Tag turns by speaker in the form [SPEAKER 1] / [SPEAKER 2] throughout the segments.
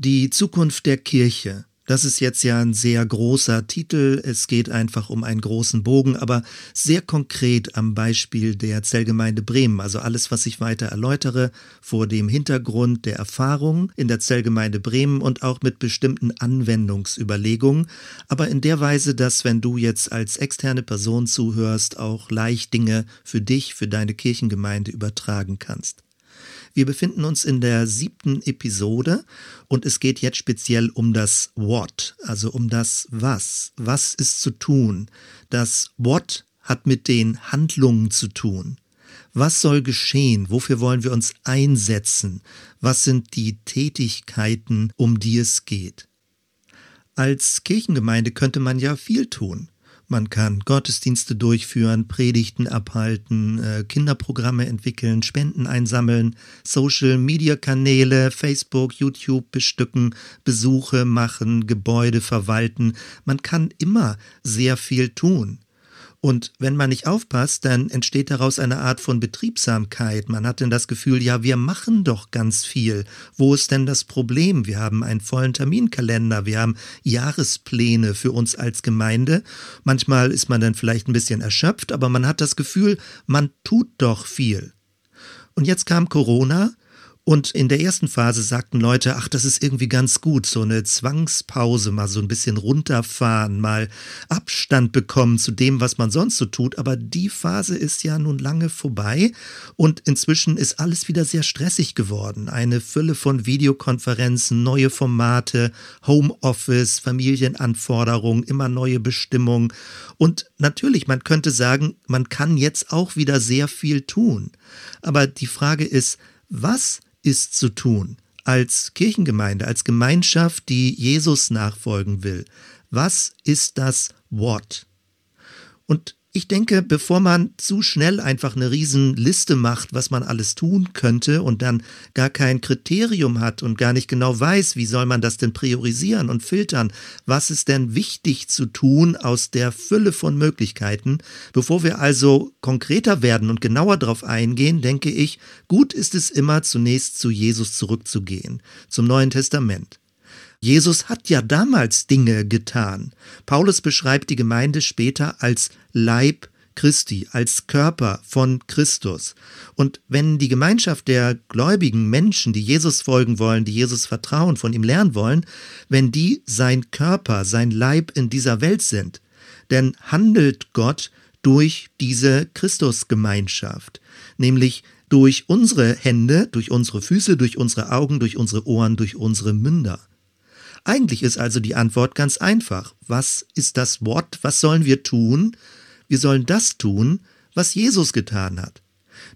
[SPEAKER 1] Die Zukunft der Kirche. Das ist jetzt ja ein sehr großer Titel. Es geht einfach um einen großen Bogen, aber sehr konkret am Beispiel der Zellgemeinde Bremen. Also alles, was ich weiter erläutere, vor dem Hintergrund der Erfahrung in der Zellgemeinde Bremen und auch mit bestimmten Anwendungsüberlegungen. Aber in der Weise, dass wenn du jetzt als externe Person zuhörst, auch leicht Dinge für dich, für deine Kirchengemeinde übertragen kannst. Wir befinden uns in der siebten Episode und es geht jetzt speziell um das What, also um das Was. Was ist zu tun? Das What hat mit den Handlungen zu tun. Was soll geschehen? Wofür wollen wir uns einsetzen? Was sind die Tätigkeiten, um die es geht? Als Kirchengemeinde könnte man ja viel tun. Man kann Gottesdienste durchführen, Predigten abhalten, äh, Kinderprogramme entwickeln, Spenden einsammeln, Social-Media-Kanäle, Facebook, YouTube bestücken, Besuche machen, Gebäude verwalten. Man kann immer sehr viel tun. Und wenn man nicht aufpasst, dann entsteht daraus eine Art von Betriebsamkeit. Man hat dann das Gefühl, ja, wir machen doch ganz viel. Wo ist denn das Problem? Wir haben einen vollen Terminkalender, wir haben Jahrespläne für uns als Gemeinde. Manchmal ist man dann vielleicht ein bisschen erschöpft, aber man hat das Gefühl, man tut doch viel. Und jetzt kam Corona und in der ersten Phase sagten Leute, ach, das ist irgendwie ganz gut, so eine Zwangspause, mal so ein bisschen runterfahren, mal Abstand bekommen zu dem, was man sonst so tut. Aber die Phase ist ja nun lange vorbei und inzwischen ist alles wieder sehr stressig geworden. Eine Fülle von Videokonferenzen, neue Formate, Homeoffice, Familienanforderungen, immer neue Bestimmungen. Und natürlich, man könnte sagen, man kann jetzt auch wieder sehr viel tun. Aber die Frage ist, was ist zu tun als Kirchengemeinde, als Gemeinschaft, die Jesus nachfolgen will? Was ist das What? Und ich denke, bevor man zu schnell einfach eine Riesenliste macht, was man alles tun könnte und dann gar kein Kriterium hat und gar nicht genau weiß, wie soll man das denn priorisieren und filtern, was ist denn wichtig zu tun aus der Fülle von Möglichkeiten, bevor wir also konkreter werden und genauer darauf eingehen, denke ich, gut ist es immer zunächst zu Jesus zurückzugehen, zum Neuen Testament. Jesus hat ja damals Dinge getan. Paulus beschreibt die Gemeinde später als Leib Christi, als Körper von Christus. Und wenn die Gemeinschaft der gläubigen Menschen, die Jesus folgen wollen, die Jesus vertrauen, von ihm lernen wollen, wenn die sein Körper, sein Leib in dieser Welt sind, dann handelt Gott durch diese Christusgemeinschaft, nämlich durch unsere Hände, durch unsere Füße, durch unsere Augen, durch unsere Ohren, durch unsere Münder. Eigentlich ist also die Antwort ganz einfach. Was ist das Wort? Was sollen wir tun? Wir sollen das tun, was Jesus getan hat.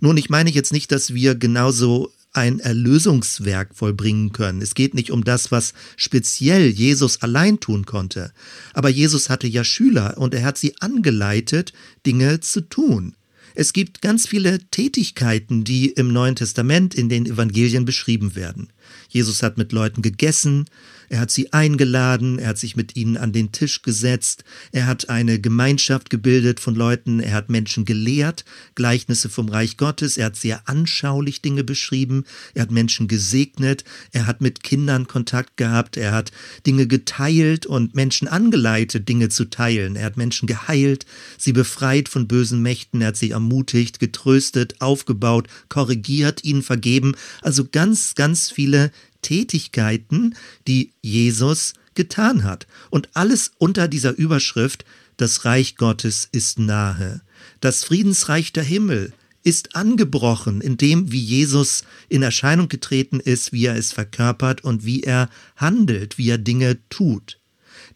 [SPEAKER 1] Nun, ich meine jetzt nicht, dass wir genauso ein Erlösungswerk vollbringen können. Es geht nicht um das, was speziell Jesus allein tun konnte. Aber Jesus hatte ja Schüler und er hat sie angeleitet, Dinge zu tun. Es gibt ganz viele Tätigkeiten, die im Neuen Testament in den Evangelien beschrieben werden. Jesus hat mit Leuten gegessen, er hat sie eingeladen, er hat sich mit ihnen an den Tisch gesetzt, er hat eine Gemeinschaft gebildet von Leuten, er hat Menschen gelehrt, Gleichnisse vom Reich Gottes, er hat sehr anschaulich Dinge beschrieben, er hat Menschen gesegnet, er hat mit Kindern Kontakt gehabt, er hat Dinge geteilt und Menschen angeleitet, Dinge zu teilen, er hat Menschen geheilt, sie befreit von bösen Mächten, er hat sie ermutigt, getröstet, aufgebaut, korrigiert, ihnen vergeben, also ganz, ganz viele Tätigkeiten, die Jesus getan hat. Und alles unter dieser Überschrift, das Reich Gottes ist nahe. Das Friedensreich der Himmel ist angebrochen in dem, wie Jesus in Erscheinung getreten ist, wie er es verkörpert und wie er handelt, wie er Dinge tut.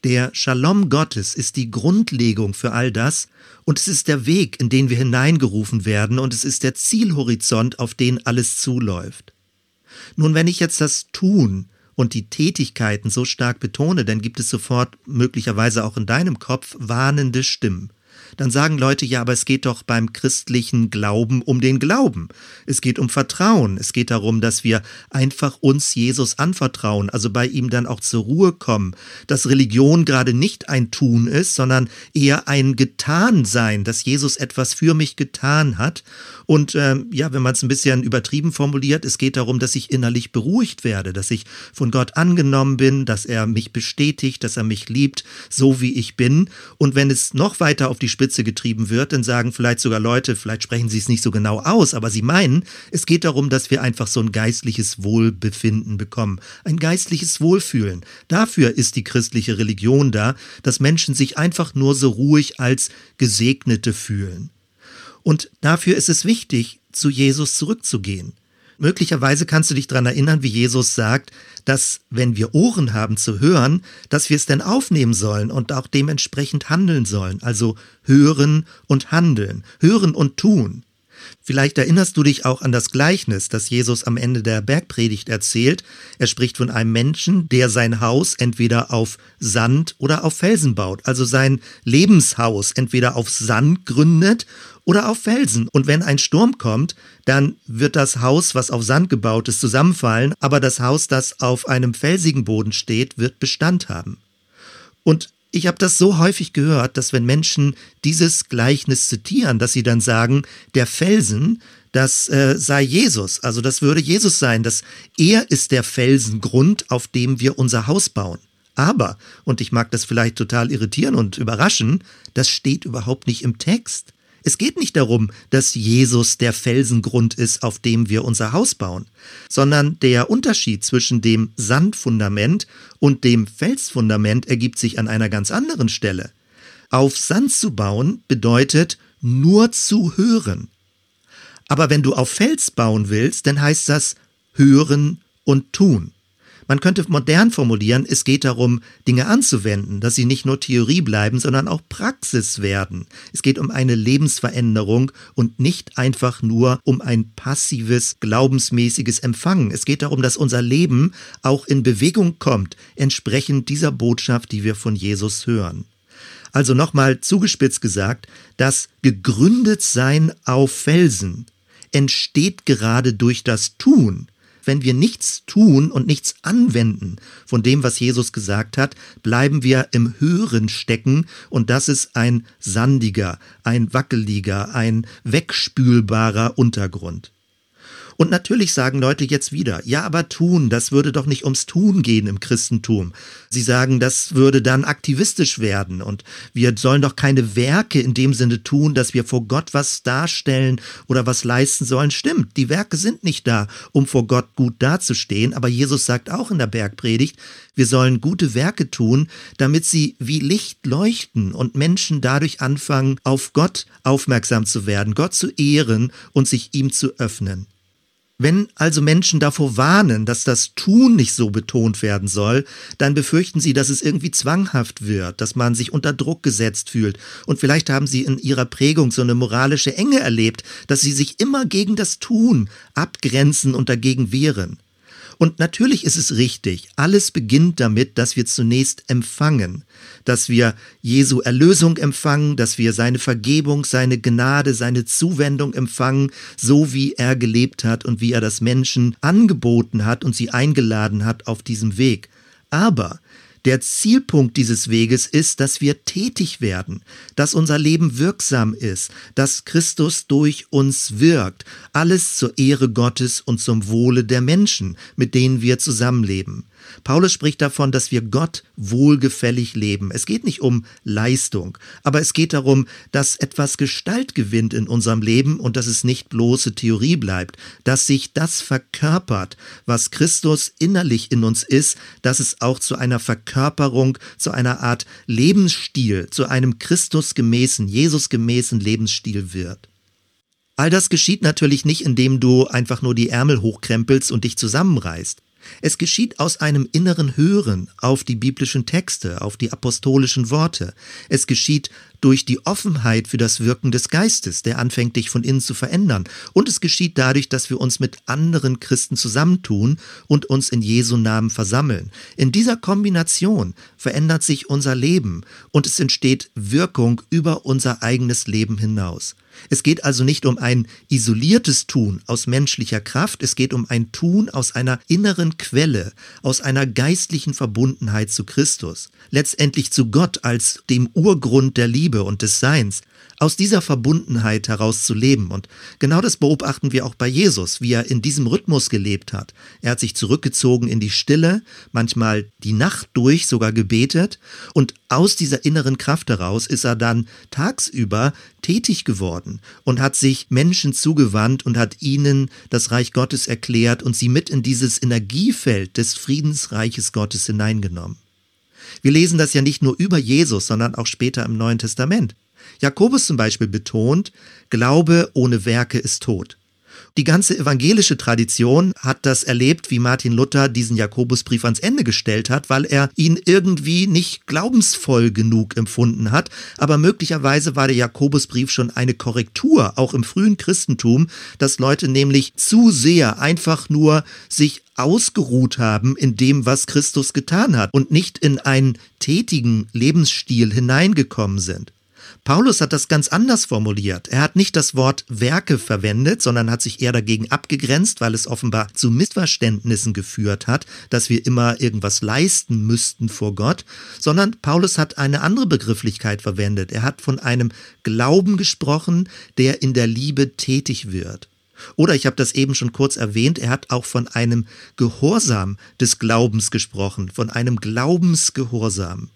[SPEAKER 1] Der Shalom Gottes ist die Grundlegung für all das und es ist der Weg, in den wir hineingerufen werden und es ist der Zielhorizont, auf den alles zuläuft. Nun, wenn ich jetzt das Tun und die Tätigkeiten so stark betone, dann gibt es sofort möglicherweise auch in deinem Kopf warnende Stimmen. Dann sagen Leute, ja, aber es geht doch beim christlichen Glauben um den Glauben. Es geht um Vertrauen. Es geht darum, dass wir einfach uns Jesus anvertrauen, also bei ihm dann auch zur Ruhe kommen, dass Religion gerade nicht ein Tun ist, sondern eher ein Getansein, dass Jesus etwas für mich getan hat. Und ähm, ja, wenn man es ein bisschen übertrieben formuliert, es geht darum, dass ich innerlich beruhigt werde, dass ich von Gott angenommen bin, dass er mich bestätigt, dass er mich liebt, so wie ich bin. Und wenn es noch weiter auf die Spitze getrieben wird, dann sagen vielleicht sogar Leute, vielleicht sprechen sie es nicht so genau aus, aber sie meinen, es geht darum, dass wir einfach so ein geistliches Wohlbefinden bekommen, ein geistliches Wohlfühlen. Dafür ist die christliche Religion da, dass Menschen sich einfach nur so ruhig als Gesegnete fühlen. Und dafür ist es wichtig, zu Jesus zurückzugehen. Möglicherweise kannst du dich daran erinnern, wie Jesus sagt, dass wenn wir Ohren haben zu hören, dass wir es denn aufnehmen sollen und auch dementsprechend handeln sollen. Also hören und handeln, hören und tun. Vielleicht erinnerst du dich auch an das Gleichnis, das Jesus am Ende der Bergpredigt erzählt. Er spricht von einem Menschen, der sein Haus entweder auf Sand oder auf Felsen baut, also sein Lebenshaus entweder auf Sand gründet oder auf Felsen. Und wenn ein Sturm kommt, dann wird das Haus, was auf Sand gebaut ist, zusammenfallen, aber das Haus, das auf einem felsigen Boden steht, wird Bestand haben. Und ich habe das so häufig gehört, dass wenn Menschen dieses Gleichnis zitieren, dass sie dann sagen, der Felsen, das äh, sei Jesus, also das würde Jesus sein, dass er ist der Felsengrund, auf dem wir unser Haus bauen. Aber, und ich mag das vielleicht total irritieren und überraschen, das steht überhaupt nicht im Text. Es geht nicht darum, dass Jesus der Felsengrund ist, auf dem wir unser Haus bauen, sondern der Unterschied zwischen dem Sandfundament und dem Felsfundament ergibt sich an einer ganz anderen Stelle. Auf Sand zu bauen bedeutet nur zu hören. Aber wenn du auf Fels bauen willst, dann heißt das hören und tun. Man könnte modern formulieren, es geht darum, Dinge anzuwenden, dass sie nicht nur Theorie bleiben, sondern auch Praxis werden. Es geht um eine Lebensveränderung und nicht einfach nur um ein passives, glaubensmäßiges Empfangen. Es geht darum, dass unser Leben auch in Bewegung kommt, entsprechend dieser Botschaft, die wir von Jesus hören. Also nochmal zugespitzt gesagt, das Gegründetsein auf Felsen entsteht gerade durch das Tun, wenn wir nichts tun und nichts anwenden von dem, was Jesus gesagt hat, bleiben wir im Hören stecken und das ist ein sandiger, ein wackeliger, ein wegspülbarer Untergrund. Und natürlich sagen Leute jetzt wieder, ja, aber tun, das würde doch nicht ums Tun gehen im Christentum. Sie sagen, das würde dann aktivistisch werden und wir sollen doch keine Werke in dem Sinne tun, dass wir vor Gott was darstellen oder was leisten sollen. Stimmt, die Werke sind nicht da, um vor Gott gut dazustehen, aber Jesus sagt auch in der Bergpredigt, wir sollen gute Werke tun, damit sie wie Licht leuchten und Menschen dadurch anfangen, auf Gott aufmerksam zu werden, Gott zu ehren und sich ihm zu öffnen. Wenn also Menschen davor warnen, dass das Tun nicht so betont werden soll, dann befürchten sie, dass es irgendwie zwanghaft wird, dass man sich unter Druck gesetzt fühlt. Und vielleicht haben sie in ihrer Prägung so eine moralische Enge erlebt, dass sie sich immer gegen das Tun abgrenzen und dagegen wehren. Und natürlich ist es richtig, alles beginnt damit, dass wir zunächst empfangen, dass wir Jesu Erlösung empfangen, dass wir seine Vergebung, seine Gnade, seine Zuwendung empfangen, so wie er gelebt hat und wie er das Menschen angeboten hat und sie eingeladen hat auf diesem Weg. Aber der Zielpunkt dieses Weges ist, dass wir tätig werden, dass unser Leben wirksam ist, dass Christus durch uns wirkt, alles zur Ehre Gottes und zum Wohle der Menschen, mit denen wir zusammenleben. Paulus spricht davon, dass wir Gott wohlgefällig leben. Es geht nicht um Leistung, aber es geht darum, dass etwas Gestalt gewinnt in unserem Leben und dass es nicht bloße Theorie bleibt, dass sich das verkörpert, was Christus innerlich in uns ist, dass es auch zu einer Verkörperung, zu einer Art Lebensstil, zu einem Christusgemäßen, Jesusgemäßen Lebensstil wird. All das geschieht natürlich nicht, indem du einfach nur die Ärmel hochkrempelst und dich zusammenreißt. Es geschieht aus einem inneren Hören auf die biblischen Texte, auf die apostolischen Worte. Es geschieht durch die Offenheit für das Wirken des Geistes, der anfängt, dich von innen zu verändern. Und es geschieht dadurch, dass wir uns mit anderen Christen zusammentun und uns in Jesu Namen versammeln. In dieser Kombination verändert sich unser Leben und es entsteht Wirkung über unser eigenes Leben hinaus. Es geht also nicht um ein isoliertes Tun aus menschlicher Kraft, es geht um ein Tun aus einer inneren Quelle, aus einer geistlichen Verbundenheit zu Christus, letztendlich zu Gott als dem Urgrund der Liebe und des Seins, aus dieser Verbundenheit heraus zu leben. Und genau das beobachten wir auch bei Jesus, wie er in diesem Rhythmus gelebt hat. Er hat sich zurückgezogen in die Stille, manchmal die Nacht durch sogar gebetet und aus dieser inneren Kraft heraus ist er dann tagsüber tätig geworden und hat sich Menschen zugewandt und hat ihnen das Reich Gottes erklärt und sie mit in dieses Energiefeld des Friedensreiches Gottes hineingenommen. Wir lesen das ja nicht nur über Jesus, sondern auch später im Neuen Testament. Jakobus zum Beispiel betont, Glaube ohne Werke ist tot. Die ganze evangelische Tradition hat das erlebt, wie Martin Luther diesen Jakobusbrief ans Ende gestellt hat, weil er ihn irgendwie nicht glaubensvoll genug empfunden hat. Aber möglicherweise war der Jakobusbrief schon eine Korrektur, auch im frühen Christentum, dass Leute nämlich zu sehr einfach nur sich ausgeruht haben in dem, was Christus getan hat und nicht in einen tätigen Lebensstil hineingekommen sind. Paulus hat das ganz anders formuliert. Er hat nicht das Wort Werke verwendet, sondern hat sich eher dagegen abgegrenzt, weil es offenbar zu Missverständnissen geführt hat, dass wir immer irgendwas leisten müssten vor Gott, sondern Paulus hat eine andere Begrifflichkeit verwendet. Er hat von einem Glauben gesprochen, der in der Liebe tätig wird. Oder ich habe das eben schon kurz erwähnt, er hat auch von einem Gehorsam des Glaubens gesprochen, von einem Glaubensgehorsam.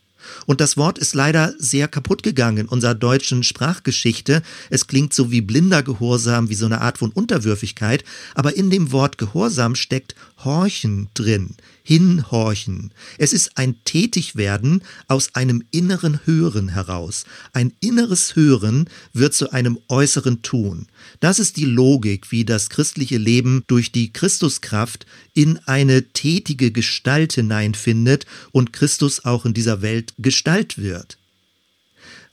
[SPEAKER 1] Und das Wort ist leider sehr kaputt gegangen in unserer deutschen Sprachgeschichte. Es klingt so wie blinder Gehorsam, wie so eine Art von Unterwürfigkeit, aber in dem Wort Gehorsam steckt Horchen drin, hinhorchen. Es ist ein Tätigwerden aus einem inneren Hören heraus. Ein inneres Hören wird zu einem äußeren Tun. Das ist die Logik, wie das christliche Leben durch die Christuskraft in eine tätige Gestalt hineinfindet und Christus auch in dieser Welt Gestalt wird.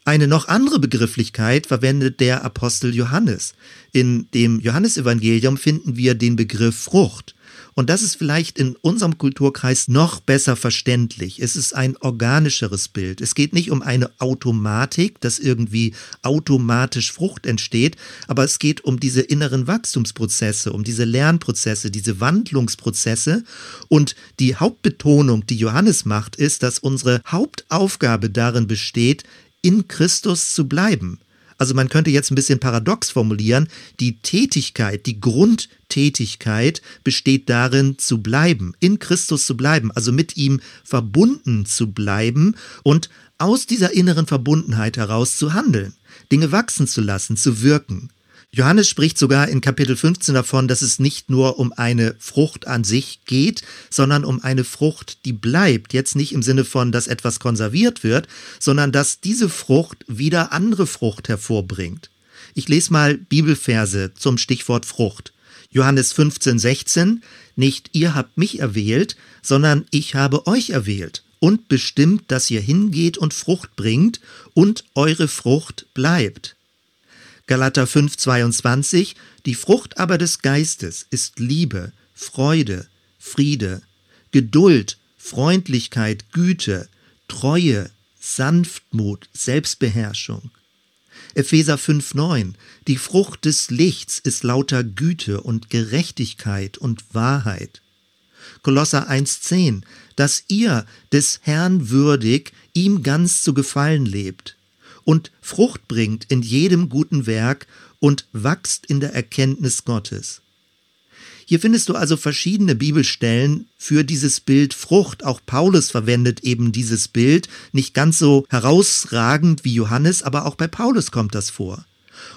[SPEAKER 1] Eine noch andere Begrifflichkeit verwendet der Apostel Johannes. In dem Johannesevangelium finden wir den Begriff Frucht. Und das ist vielleicht in unserem Kulturkreis noch besser verständlich. Es ist ein organischeres Bild. Es geht nicht um eine Automatik, dass irgendwie automatisch Frucht entsteht, aber es geht um diese inneren Wachstumsprozesse, um diese Lernprozesse, diese Wandlungsprozesse. Und die Hauptbetonung, die Johannes macht, ist, dass unsere Hauptaufgabe darin besteht, in Christus zu bleiben. Also man könnte jetzt ein bisschen paradox formulieren, die Tätigkeit, die Grundtätigkeit besteht darin zu bleiben, in Christus zu bleiben, also mit ihm verbunden zu bleiben und aus dieser inneren Verbundenheit heraus zu handeln, Dinge wachsen zu lassen, zu wirken. Johannes spricht sogar in Kapitel 15 davon, dass es nicht nur um eine Frucht an sich geht, sondern um eine Frucht, die bleibt. Jetzt nicht im Sinne von, dass etwas konserviert wird, sondern dass diese Frucht wieder andere Frucht hervorbringt. Ich lese mal Bibelverse zum Stichwort Frucht. Johannes 15, 16. Nicht ihr habt mich erwählt, sondern ich habe euch erwählt und bestimmt, dass ihr hingeht und Frucht bringt und eure Frucht bleibt Galater 5:22, die Frucht aber des Geistes ist Liebe, Freude, Friede, Geduld, Freundlichkeit, Güte, Treue, Sanftmut, Selbstbeherrschung. Epheser 5,9 Die Frucht des Lichts ist lauter Güte und Gerechtigkeit und Wahrheit. Kolosser 1,10 Dass ihr des Herrn würdig, ihm ganz zu gefallen lebt und Frucht bringt in jedem guten Werk und wachst in der Erkenntnis Gottes. Hier findest du also verschiedene Bibelstellen für dieses Bild Frucht. Auch Paulus verwendet eben dieses Bild, nicht ganz so herausragend wie Johannes, aber auch bei Paulus kommt das vor.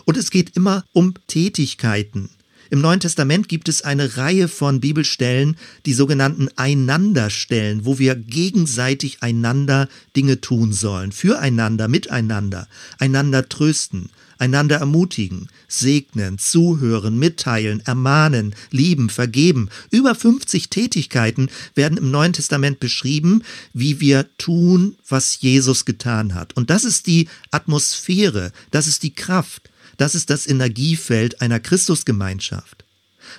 [SPEAKER 1] Und es geht immer um Tätigkeiten. Im Neuen Testament gibt es eine Reihe von Bibelstellen, die sogenannten Einanderstellen, wo wir gegenseitig einander Dinge tun sollen, füreinander, miteinander, einander trösten, einander ermutigen, segnen, zuhören, mitteilen, ermahnen, lieben, vergeben. Über 50 Tätigkeiten werden im Neuen Testament beschrieben, wie wir tun, was Jesus getan hat. Und das ist die Atmosphäre, das ist die Kraft, das ist das Energiefeld einer Christusgemeinschaft.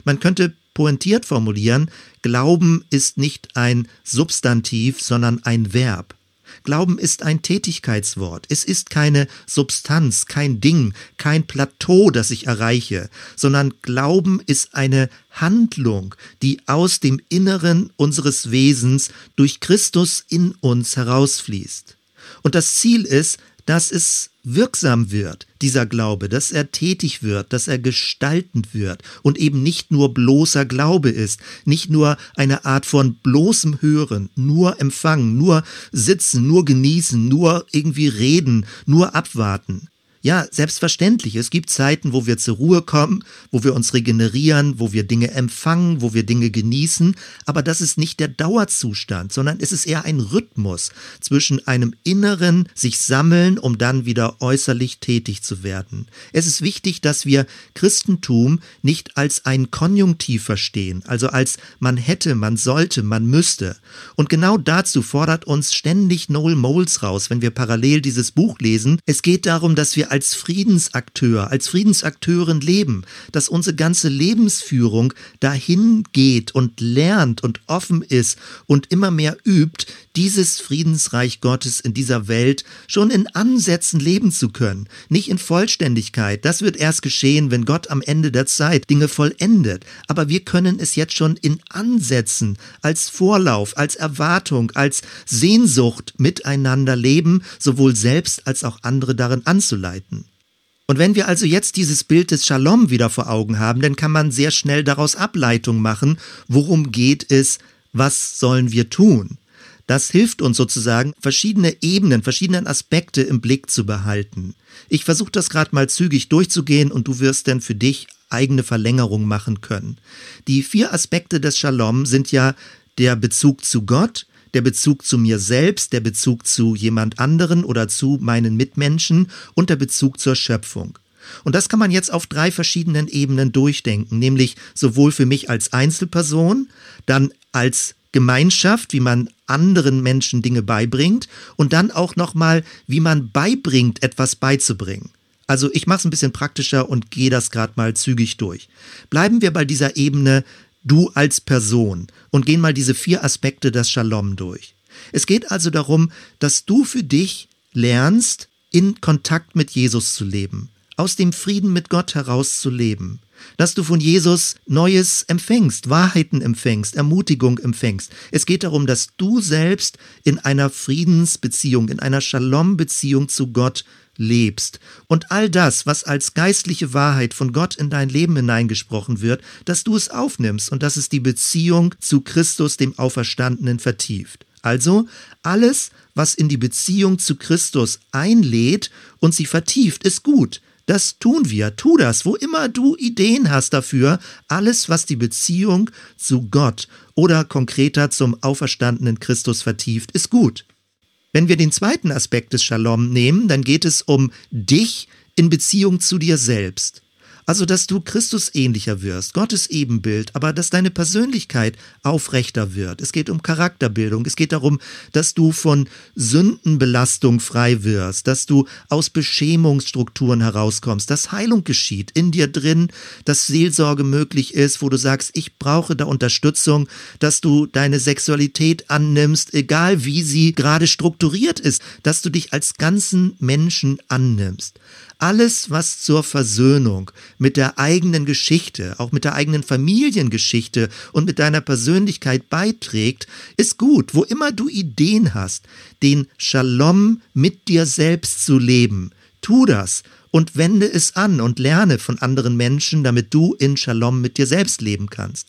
[SPEAKER 1] Man könnte pointiert formulieren, Glauben ist nicht ein Substantiv, sondern ein Verb. Glauben ist ein Tätigkeitswort. Es ist keine Substanz, kein Ding, kein Plateau, das ich erreiche, sondern Glauben ist eine Handlung, die aus dem Inneren unseres Wesens durch Christus in uns herausfließt. Und das Ziel ist, dass es wirksam wird, dieser Glaube, dass er tätig wird, dass er gestaltend wird und eben nicht nur bloßer Glaube ist, nicht nur eine Art von bloßem Hören, nur empfangen, nur sitzen, nur genießen, nur irgendwie reden, nur abwarten, ja, selbstverständlich. Es gibt Zeiten, wo wir zur Ruhe kommen, wo wir uns regenerieren, wo wir Dinge empfangen, wo wir Dinge genießen. Aber das ist nicht der Dauerzustand, sondern es ist eher ein Rhythmus zwischen einem inneren sich sammeln, um dann wieder äußerlich tätig zu werden. Es ist wichtig, dass wir Christentum nicht als ein Konjunktiv verstehen, also als man hätte, man sollte, man müsste. Und genau dazu fordert uns ständig Noel Moles raus, wenn wir parallel dieses Buch lesen. Es geht darum, dass wir als Friedensakteur, als Friedensakteurin leben, dass unsere ganze Lebensführung dahin geht und lernt und offen ist und immer mehr übt, dieses Friedensreich Gottes in dieser Welt schon in Ansätzen leben zu können, nicht in Vollständigkeit. Das wird erst geschehen, wenn Gott am Ende der Zeit Dinge vollendet. Aber wir können es jetzt schon in Ansätzen, als Vorlauf, als Erwartung, als Sehnsucht miteinander leben, sowohl selbst als auch andere darin anzuleiten. Und wenn wir also jetzt dieses Bild des Shalom wieder vor Augen haben, dann kann man sehr schnell daraus Ableitung machen, worum geht es, was sollen wir tun. Das hilft uns sozusagen, verschiedene Ebenen, verschiedene Aspekte im Blick zu behalten. Ich versuche das gerade mal zügig durchzugehen und du wirst dann für dich eigene Verlängerung machen können. Die vier Aspekte des Shalom sind ja der Bezug zu Gott, der Bezug zu mir selbst, der Bezug zu jemand anderen oder zu meinen Mitmenschen und der Bezug zur Schöpfung. Und das kann man jetzt auf drei verschiedenen Ebenen durchdenken, nämlich sowohl für mich als Einzelperson, dann als Gemeinschaft, wie man anderen Menschen Dinge beibringt und dann auch nochmal, wie man beibringt, etwas beizubringen. Also ich mache es ein bisschen praktischer und gehe das gerade mal zügig durch. Bleiben wir bei dieser Ebene du als Person und gehen mal diese vier Aspekte des Shalom durch. Es geht also darum, dass du für dich lernst, in Kontakt mit Jesus zu leben, aus dem Frieden mit Gott heraus zu leben, dass du von Jesus Neues empfängst, Wahrheiten empfängst, Ermutigung empfängst. Es geht darum, dass du selbst in einer Friedensbeziehung, in einer Shalom-Beziehung zu Gott lebst. Und all das, was als geistliche Wahrheit von Gott in dein Leben hineingesprochen wird, dass du es aufnimmst und dass es die Beziehung zu Christus, dem Auferstandenen, vertieft. Also alles, was in die Beziehung zu Christus einlädt und sie vertieft, ist gut. Das tun wir. Tu das, wo immer du Ideen hast dafür. Alles, was die Beziehung zu Gott oder konkreter zum auferstandenen Christus vertieft, ist gut. Wenn wir den zweiten Aspekt des Shalom nehmen, dann geht es um dich in Beziehung zu dir selbst. Also, dass du Christus ähnlicher wirst, Gottes Ebenbild, aber dass deine Persönlichkeit aufrechter wird. Es geht um Charakterbildung. Es geht darum, dass du von Sündenbelastung frei wirst, dass du aus Beschämungsstrukturen herauskommst, dass Heilung geschieht in dir drin, dass Seelsorge möglich ist, wo du sagst, ich brauche da Unterstützung, dass du deine Sexualität annimmst, egal wie sie gerade strukturiert ist, dass du dich als ganzen Menschen annimmst. Alles, was zur Versöhnung mit der eigenen Geschichte, auch mit der eigenen Familiengeschichte und mit deiner Persönlichkeit beiträgt, ist gut. Wo immer du Ideen hast, den Shalom mit dir selbst zu leben, tu das und wende es an und lerne von anderen Menschen, damit du in Shalom mit dir selbst leben kannst.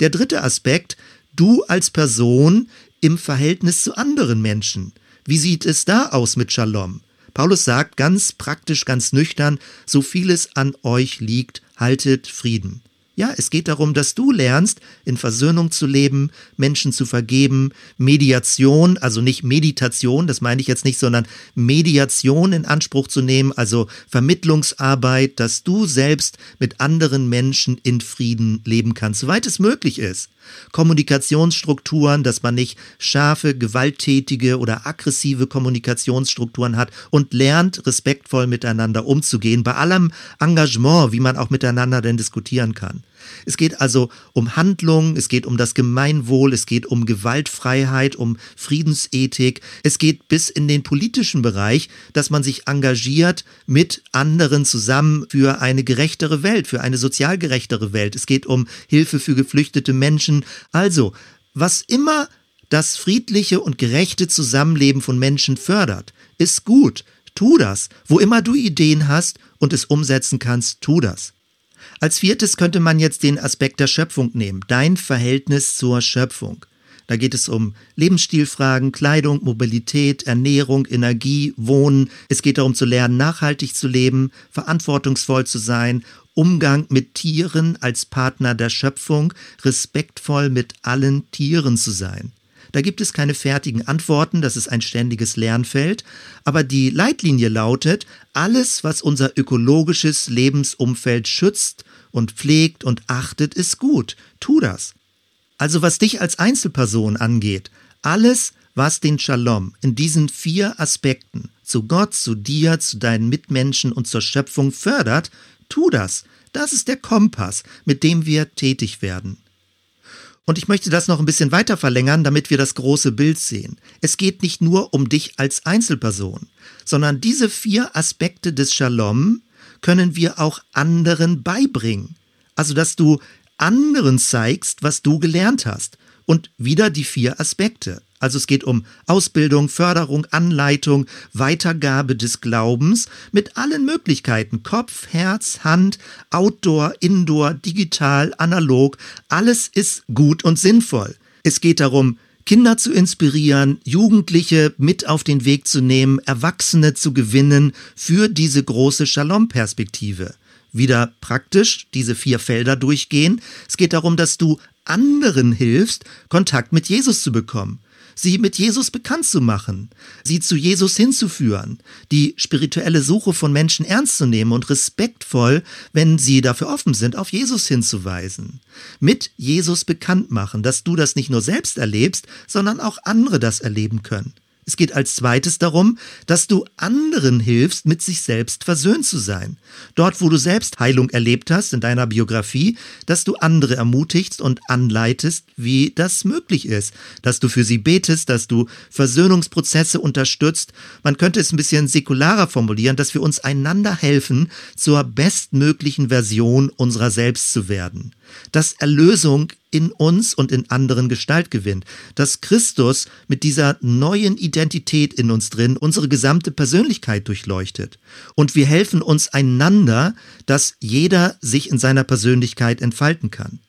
[SPEAKER 1] Der dritte Aspekt, du als Person im Verhältnis zu anderen Menschen. Wie sieht es da aus mit Shalom? Paulus sagt ganz praktisch, ganz nüchtern, so vieles an euch liegt, haltet Frieden. Ja, es geht darum, dass du lernst, in Versöhnung zu leben, Menschen zu vergeben, Mediation, also nicht Meditation, das meine ich jetzt nicht, sondern Mediation in Anspruch zu nehmen, also Vermittlungsarbeit, dass du selbst mit anderen Menschen in Frieden leben kannst, soweit es möglich ist. Kommunikationsstrukturen, dass man nicht scharfe, gewalttätige oder aggressive Kommunikationsstrukturen hat und lernt, respektvoll miteinander umzugehen, bei allem Engagement, wie man auch miteinander denn diskutieren kann. Es geht also um Handlungen, es geht um das Gemeinwohl, es geht um Gewaltfreiheit, um Friedensethik, es geht bis in den politischen Bereich, dass man sich engagiert mit anderen zusammen für eine gerechtere Welt, für eine sozial gerechtere Welt. Es geht um Hilfe für geflüchtete Menschen. Also, was immer das friedliche und gerechte Zusammenleben von Menschen fördert, ist gut. Tu das. Wo immer du Ideen hast und es umsetzen kannst, tu das. Als viertes könnte man jetzt den Aspekt der Schöpfung nehmen, dein Verhältnis zur Schöpfung. Da geht es um Lebensstilfragen, Kleidung, Mobilität, Ernährung, Energie, Wohnen. Es geht darum zu lernen, nachhaltig zu leben, verantwortungsvoll zu sein, Umgang mit Tieren als Partner der Schöpfung, respektvoll mit allen Tieren zu sein. Da gibt es keine fertigen Antworten, das ist ein ständiges Lernfeld, aber die Leitlinie lautet, alles, was unser ökologisches Lebensumfeld schützt und pflegt und achtet, ist gut. Tu das. Also was dich als Einzelperson angeht, alles, was den Shalom in diesen vier Aspekten zu Gott, zu dir, zu deinen Mitmenschen und zur Schöpfung fördert, tu das. Das ist der Kompass, mit dem wir tätig werden. Und ich möchte das noch ein bisschen weiter verlängern, damit wir das große Bild sehen. Es geht nicht nur um dich als Einzelperson, sondern diese vier Aspekte des Shalom können wir auch anderen beibringen. Also, dass du anderen zeigst, was du gelernt hast. Und wieder die vier Aspekte. Also es geht um Ausbildung, Förderung, Anleitung, Weitergabe des Glaubens mit allen Möglichkeiten. Kopf, Herz, Hand, Outdoor, Indoor, digital, analog. Alles ist gut und sinnvoll. Es geht darum, Kinder zu inspirieren, Jugendliche mit auf den Weg zu nehmen, Erwachsene zu gewinnen für diese große Shalom-Perspektive. Wieder praktisch diese vier Felder durchgehen. Es geht darum, dass du anderen hilfst, Kontakt mit Jesus zu bekommen sie mit Jesus bekannt zu machen, sie zu Jesus hinzuführen, die spirituelle Suche von Menschen ernst zu nehmen und respektvoll, wenn sie dafür offen sind, auf Jesus hinzuweisen. Mit Jesus bekannt machen, dass du das nicht nur selbst erlebst, sondern auch andere das erleben können. Es geht als zweites darum, dass du anderen hilfst, mit sich selbst versöhnt zu sein. Dort, wo du selbst Heilung erlebt hast in deiner Biografie, dass du andere ermutigst und anleitest, wie das möglich ist. Dass du für sie betest, dass du Versöhnungsprozesse unterstützt. Man könnte es ein bisschen säkularer formulieren, dass wir uns einander helfen, zur bestmöglichen Version unserer selbst zu werden dass Erlösung in uns und in anderen Gestalt gewinnt, dass Christus mit dieser neuen Identität in uns drin unsere gesamte Persönlichkeit durchleuchtet. Und wir helfen uns einander, dass jeder sich in seiner Persönlichkeit entfalten kann.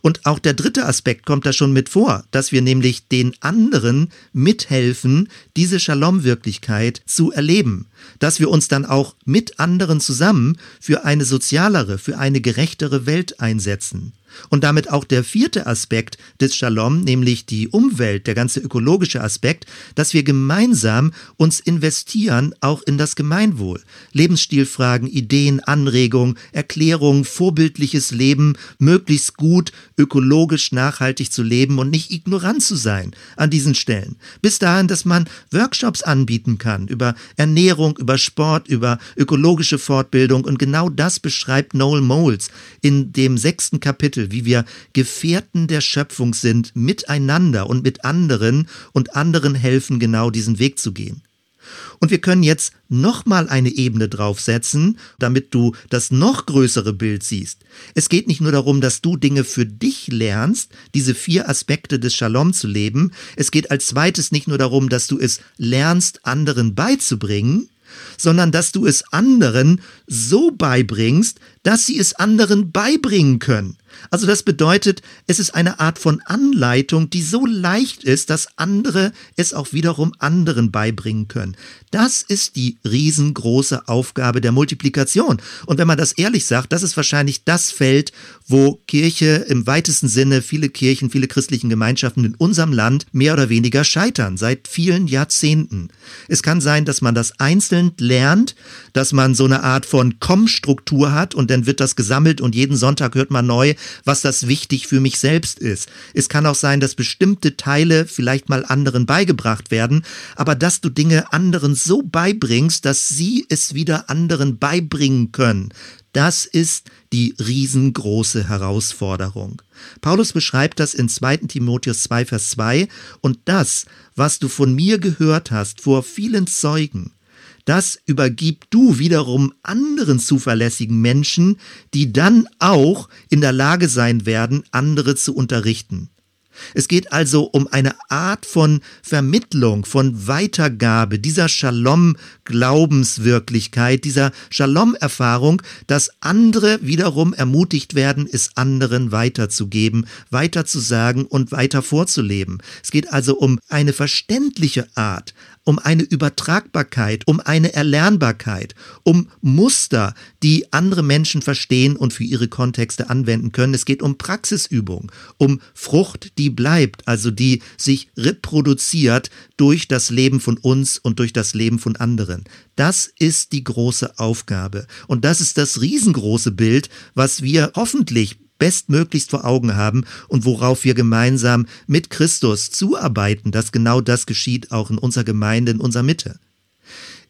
[SPEAKER 1] Und auch der dritte Aspekt kommt da schon mit vor, dass wir nämlich den anderen mithelfen, diese Shalom-Wirklichkeit zu erleben, dass wir uns dann auch mit anderen zusammen für eine sozialere, für eine gerechtere Welt einsetzen. Und damit auch der vierte Aspekt des Shalom, nämlich die Umwelt, der ganze ökologische Aspekt, dass wir gemeinsam uns investieren, auch in das Gemeinwohl. Lebensstilfragen, Ideen, Anregungen, Erklärungen, vorbildliches Leben, möglichst gut, ökologisch nachhaltig zu leben und nicht ignorant zu sein an diesen Stellen. Bis dahin, dass man Workshops anbieten kann über Ernährung, über Sport, über ökologische Fortbildung. Und genau das beschreibt Noel Moles in dem sechsten Kapitel wie wir Gefährten der Schöpfung sind, miteinander und mit anderen und anderen helfen, genau diesen Weg zu gehen. Und wir können jetzt nochmal eine Ebene draufsetzen, damit du das noch größere Bild siehst. Es geht nicht nur darum, dass du Dinge für dich lernst, diese vier Aspekte des Shalom zu leben. Es geht als zweites nicht nur darum, dass du es lernst, anderen beizubringen, sondern dass du es anderen so beibringst, dass sie es anderen beibringen können. Also das bedeutet, es ist eine Art von Anleitung, die so leicht ist, dass andere es auch wiederum anderen beibringen können. Das ist die riesengroße Aufgabe der Multiplikation. Und wenn man das ehrlich sagt, das ist wahrscheinlich das Feld, wo Kirche im weitesten Sinne, viele Kirchen, viele christlichen Gemeinschaften in unserem Land mehr oder weniger scheitern, seit vielen Jahrzehnten. Es kann sein, dass man das einzeln lernt, dass man so eine Art von Komm-Struktur hat und dann wird das gesammelt und jeden Sonntag hört man neu, was das wichtig für mich selbst ist. Es kann auch sein, dass bestimmte Teile vielleicht mal anderen beigebracht werden, aber dass du Dinge anderen so beibringst, dass sie es wieder anderen beibringen können. Das ist die riesengroße Herausforderung. Paulus beschreibt das in 2. Timotheus 2, Vers 2 und das, was du von mir gehört hast vor vielen Zeugen, das übergib du wiederum anderen zuverlässigen Menschen, die dann auch in der Lage sein werden, andere zu unterrichten. Es geht also um eine Art von Vermittlung, von Weitergabe dieser Shalom-Glaubenswirklichkeit, dieser Shalom-Erfahrung, dass andere wiederum ermutigt werden, es anderen weiterzugeben, weiterzusagen und weiter vorzuleben. Es geht also um eine verständliche Art, um eine Übertragbarkeit, um eine Erlernbarkeit, um Muster, die andere Menschen verstehen und für ihre Kontexte anwenden können. Es geht um Praxisübung, um Frucht, die bleibt, also die sich reproduziert durch das Leben von uns und durch das Leben von anderen. Das ist die große Aufgabe. Und das ist das riesengroße Bild, was wir hoffentlich bestmöglichst vor Augen haben und worauf wir gemeinsam mit Christus zuarbeiten, dass genau das geschieht auch in unserer Gemeinde, in unserer Mitte.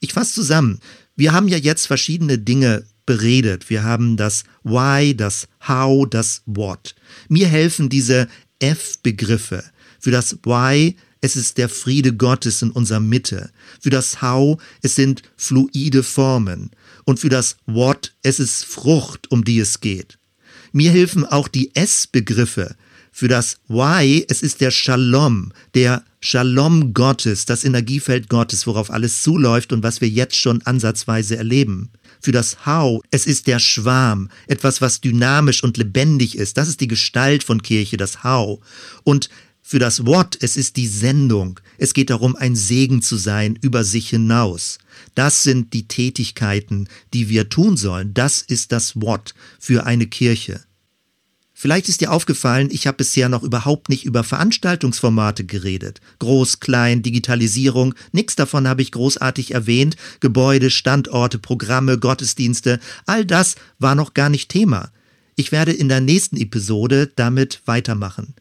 [SPEAKER 1] Ich fasse zusammen. Wir haben ja jetzt verschiedene Dinge beredet. Wir haben das Why, das How, das What. Mir helfen diese F-Begriffe. Für das Why, es ist der Friede Gottes in unserer Mitte. Für das How, es sind fluide Formen. Und für das What, es ist Frucht, um die es geht. Mir helfen auch die S-Begriffe. Für das Why, es ist der Shalom, der Shalom Gottes, das Energiefeld Gottes, worauf alles zuläuft und was wir jetzt schon ansatzweise erleben. Für das How, es ist der Schwarm, etwas, was dynamisch und lebendig ist. Das ist die Gestalt von Kirche, das How. Und für das What, es ist die Sendung. Es geht darum, ein Segen zu sein über sich hinaus. Das sind die Tätigkeiten, die wir tun sollen. Das ist das What für eine Kirche. Vielleicht ist dir aufgefallen, ich habe bisher noch überhaupt nicht über Veranstaltungsformate geredet. Groß, klein, Digitalisierung, nichts davon habe ich großartig erwähnt. Gebäude, Standorte, Programme, Gottesdienste, all das war noch gar nicht Thema. Ich werde in der nächsten Episode damit weitermachen.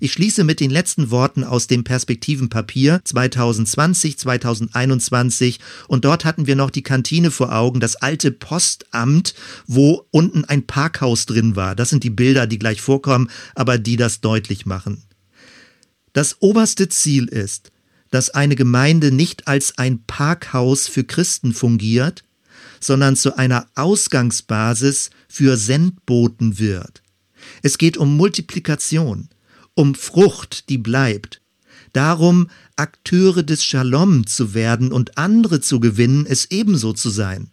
[SPEAKER 1] Ich schließe mit den letzten Worten aus dem Perspektivenpapier 2020, 2021 und dort hatten wir noch die Kantine vor Augen, das alte Postamt, wo unten ein Parkhaus drin war. Das sind die Bilder, die gleich vorkommen, aber die das deutlich machen. Das oberste Ziel ist, dass eine Gemeinde nicht als ein Parkhaus für Christen fungiert, sondern zu einer Ausgangsbasis für Sendboten wird. Es geht um Multiplikation um Frucht, die bleibt. Darum, Akteure des Shalom zu werden und andere zu gewinnen, es ebenso zu sein.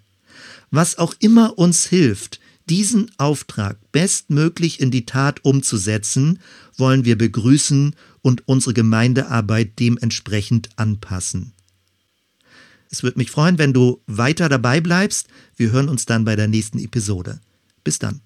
[SPEAKER 1] Was auch immer uns hilft, diesen Auftrag bestmöglich in die Tat umzusetzen, wollen wir begrüßen und unsere Gemeindearbeit dementsprechend anpassen. Es würde mich freuen, wenn du weiter dabei bleibst. Wir hören uns dann bei der nächsten Episode. Bis dann.